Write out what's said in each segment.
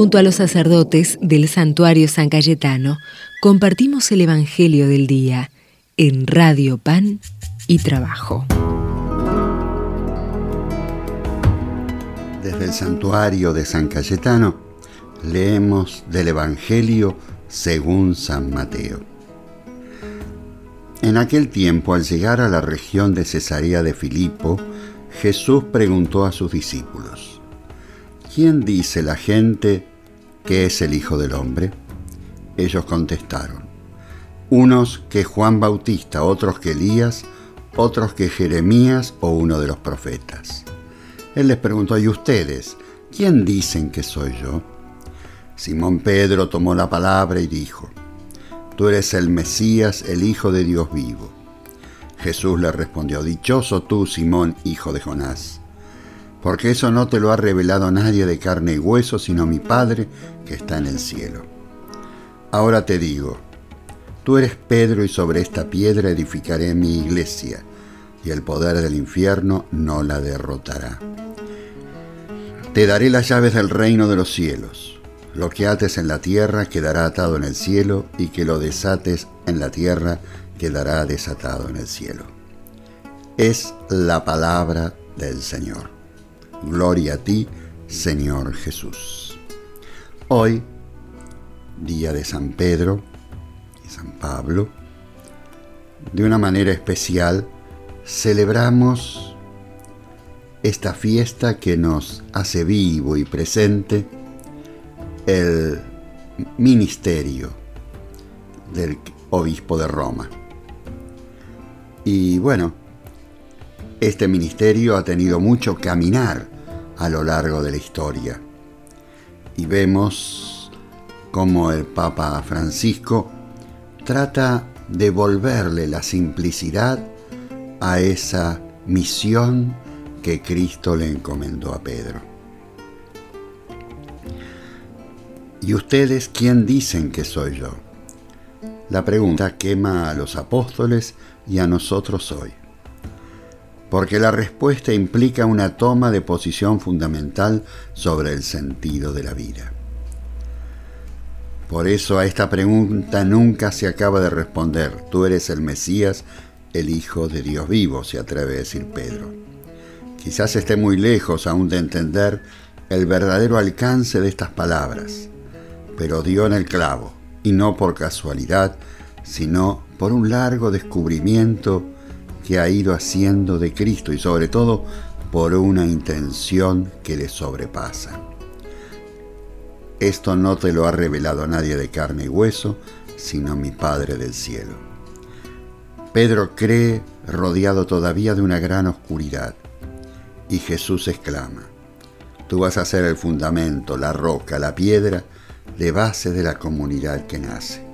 Junto a los sacerdotes del santuario San Cayetano, compartimos el Evangelio del Día en Radio Pan y Trabajo. Desde el santuario de San Cayetano leemos del Evangelio según San Mateo. En aquel tiempo, al llegar a la región de Cesarea de Filipo, Jesús preguntó a sus discípulos, ¿quién dice la gente que es el Hijo del Hombre? Ellos contestaron, unos que Juan Bautista, otros que Elías, otros que Jeremías o uno de los profetas. Él les preguntó, ¿y ustedes? ¿Quién dicen que soy yo? Simón Pedro tomó la palabra y dijo, Tú eres el Mesías, el Hijo de Dios vivo. Jesús le respondió, Dichoso tú, Simón, hijo de Jonás, porque eso no te lo ha revelado nadie de carne y hueso, sino mi Padre que está en el cielo. Ahora te digo, tú eres Pedro y sobre esta piedra edificaré mi iglesia, y el poder del infierno no la derrotará. Te daré las llaves del reino de los cielos. Lo que ates en la tierra quedará atado en el cielo, y que lo desates en la tierra quedará desatado en el cielo. Es la palabra del Señor. Gloria a ti, Señor Jesús. Hoy, día de San Pedro y San Pablo, de una manera especial, celebramos esta fiesta que nos hace vivo y presente el ministerio del obispo de Roma. Y bueno, este ministerio ha tenido mucho caminar a lo largo de la historia. Y vemos cómo el Papa Francisco trata de volverle la simplicidad a esa misión que Cristo le encomendó a Pedro. ¿Y ustedes quién dicen que soy yo? La pregunta quema a los apóstoles y a nosotros hoy. Porque la respuesta implica una toma de posición fundamental sobre el sentido de la vida. Por eso a esta pregunta nunca se acaba de responder. Tú eres el Mesías, el Hijo de Dios vivo, se atreve a decir Pedro. Quizás esté muy lejos aún de entender el verdadero alcance de estas palabras, pero dio en el clavo, y no por casualidad, sino por un largo descubrimiento que ha ido haciendo de Cristo y sobre todo por una intención que le sobrepasa. Esto no te lo ha revelado nadie de carne y hueso, sino mi Padre del cielo. Pedro cree rodeado todavía de una gran oscuridad y Jesús exclama, tú vas a ser el fundamento, la roca, la piedra de base de la comunidad que nace.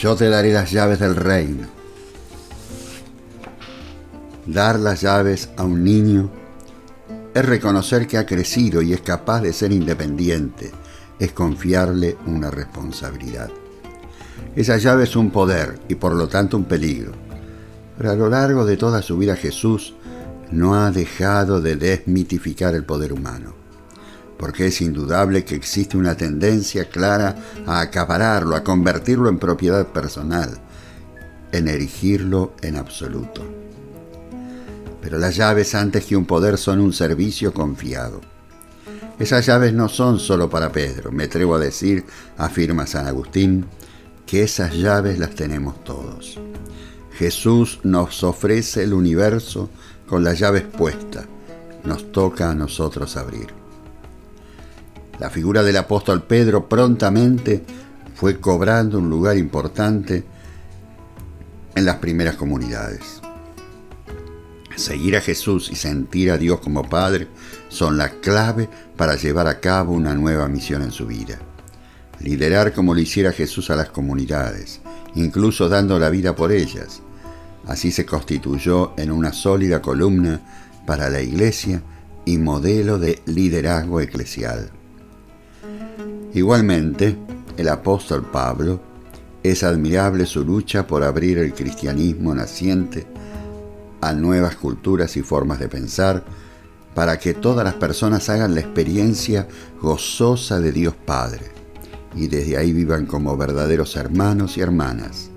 Yo te daré las llaves del reino. Dar las llaves a un niño es reconocer que ha crecido y es capaz de ser independiente, es confiarle una responsabilidad. Esa llave es un poder y por lo tanto un peligro. Pero a lo largo de toda su vida Jesús no ha dejado de desmitificar el poder humano porque es indudable que existe una tendencia clara a acapararlo, a convertirlo en propiedad personal, en erigirlo en absoluto. Pero las llaves antes que un poder son un servicio confiado. Esas llaves no son solo para Pedro, me atrevo a decir, afirma San Agustín, que esas llaves las tenemos todos. Jesús nos ofrece el universo con las llaves puestas, nos toca a nosotros abrir. La figura del apóstol Pedro prontamente fue cobrando un lugar importante en las primeras comunidades. Seguir a Jesús y sentir a Dios como Padre son la clave para llevar a cabo una nueva misión en su vida. Liderar como lo hiciera Jesús a las comunidades, incluso dando la vida por ellas. Así se constituyó en una sólida columna para la Iglesia y modelo de liderazgo eclesial. Igualmente, el apóstol Pablo es admirable su lucha por abrir el cristianismo naciente a nuevas culturas y formas de pensar, para que todas las personas hagan la experiencia gozosa de Dios Padre y desde ahí vivan como verdaderos hermanos y hermanas.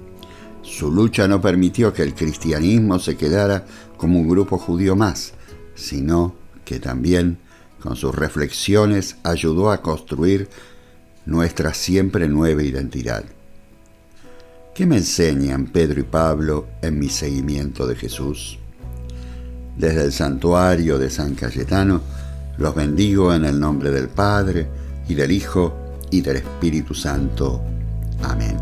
Su lucha no permitió que el cristianismo se quedara como un grupo judío más, sino que también con sus reflexiones ayudó a construir nuestra siempre nueva identidad. ¿Qué me enseñan Pedro y Pablo en mi seguimiento de Jesús? Desde el santuario de San Cayetano, los bendigo en el nombre del Padre, y del Hijo, y del Espíritu Santo. Amén.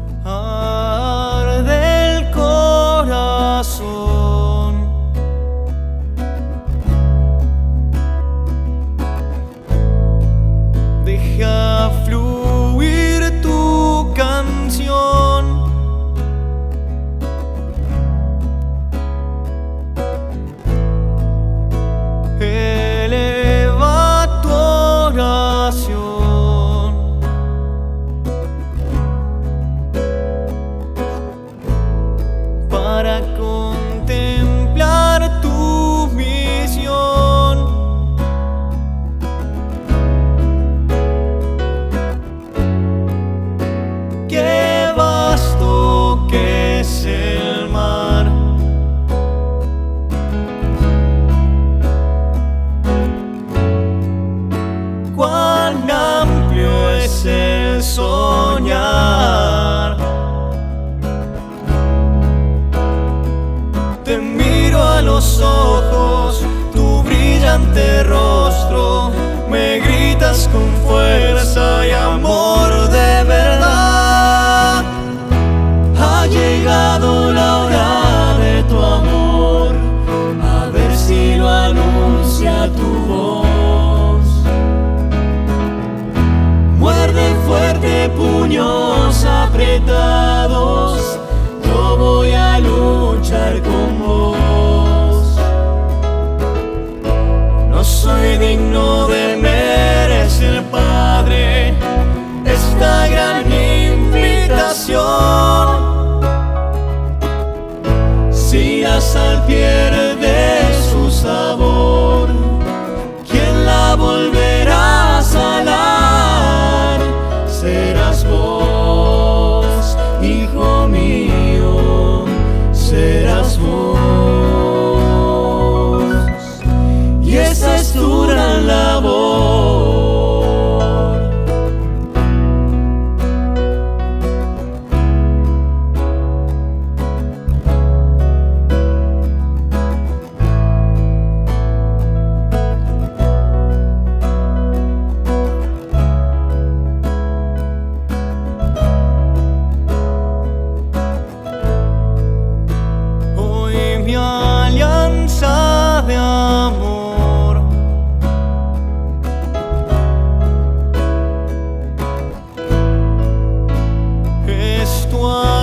Con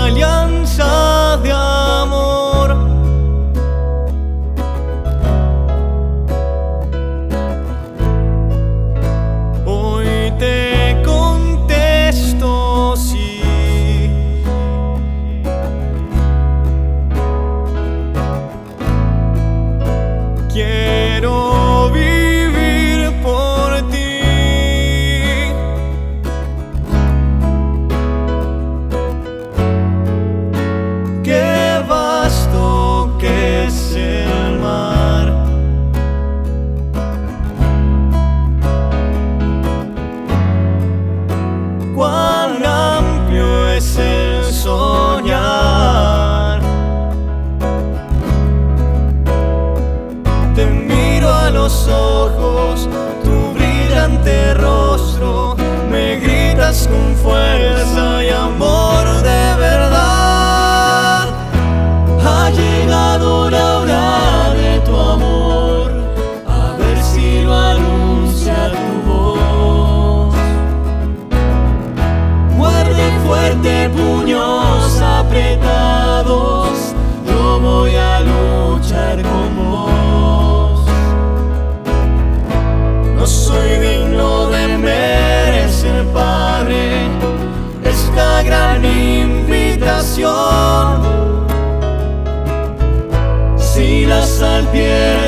fuerza y sal pierde